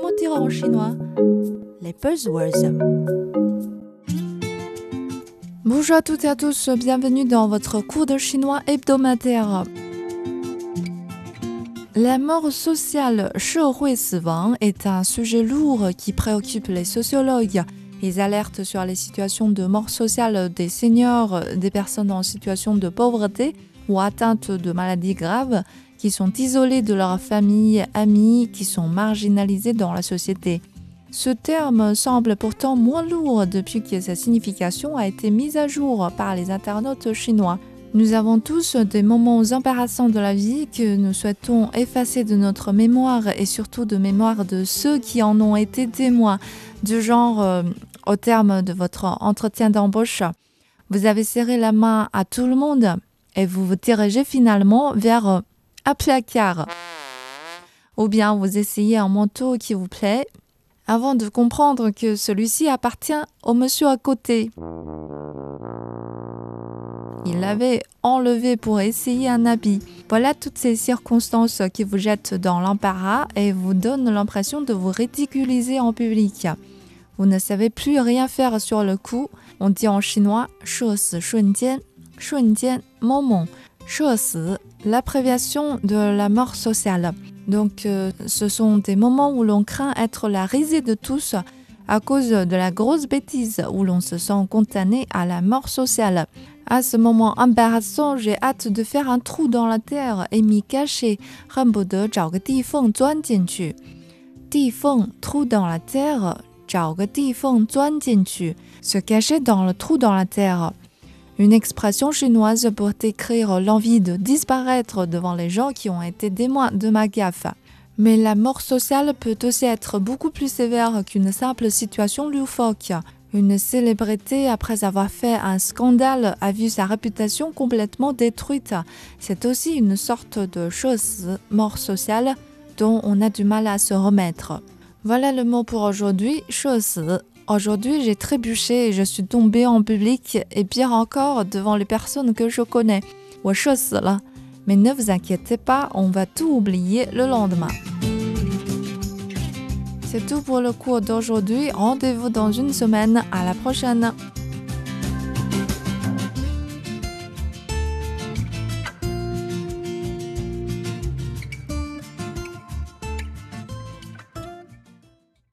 comment dire en chinois Les buzzwords. Bonjour à toutes et à tous, bienvenue dans votre cours de chinois hebdomadaire. La mort sociale, est un sujet lourd qui préoccupe les sociologues. Ils alertent sur les situations de mort sociale des seniors, des personnes en situation de pauvreté ou atteintes de maladies graves, qui sont isolés de leur famille, amis, qui sont marginalisés dans la société. Ce terme semble pourtant moins lourd depuis que sa signification a été mise à jour par les internautes chinois. Nous avons tous des moments embarrassants de la vie que nous souhaitons effacer de notre mémoire et surtout de mémoire de ceux qui en ont été témoins, du genre euh, au terme de votre entretien d'embauche. Vous avez serré la main à tout le monde et vous vous dirigez finalement vers euh, un placard. Ou bien vous essayez un manteau qui vous plaît avant de comprendre que celui-ci appartient au monsieur à côté. Il l'avait enlevé pour essayer un habit. Voilà toutes ces circonstances qui vous jettent dans l'embarras et vous donnent l'impression de vous ridiculiser en public. Vous ne savez plus rien faire sur le coup. On dit en chinois 社死瞬间,瞬间 moment. 社死, l'abréviation de la mort sociale. Donc, euh, ce sont des moments où l'on craint être la risée de tous à cause de la grosse bêtise où l'on se sent condamné à la mort sociale. À ce moment embarrassant, j'ai hâte de faire un trou dans la terre et m'y cacher. 恨不得找个地缝钻进去。地缝 trou dans la terre，找个地缝钻进去，se cacher dans le trou dans la terre. Une expression chinoise pour décrire l'envie de disparaître devant les gens qui ont été témoins de ma gaffe. Mais la mort sociale peut aussi être beaucoup plus sévère qu'une simple situation loufoque. Une célébrité, après avoir fait un scandale, a vu sa réputation complètement détruite. C'est aussi une sorte de chose, mort sociale, dont on a du mal à se remettre. Voilà le mot pour aujourd'hui, chose. Aujourd'hui, j'ai trébuché et je suis tombée en public, et pire encore, devant les personnes que je connais. Mais ne vous inquiétez pas, on va tout oublier le lendemain. C'est tout pour le cours d'aujourd'hui. Rendez-vous dans une semaine. À la prochaine.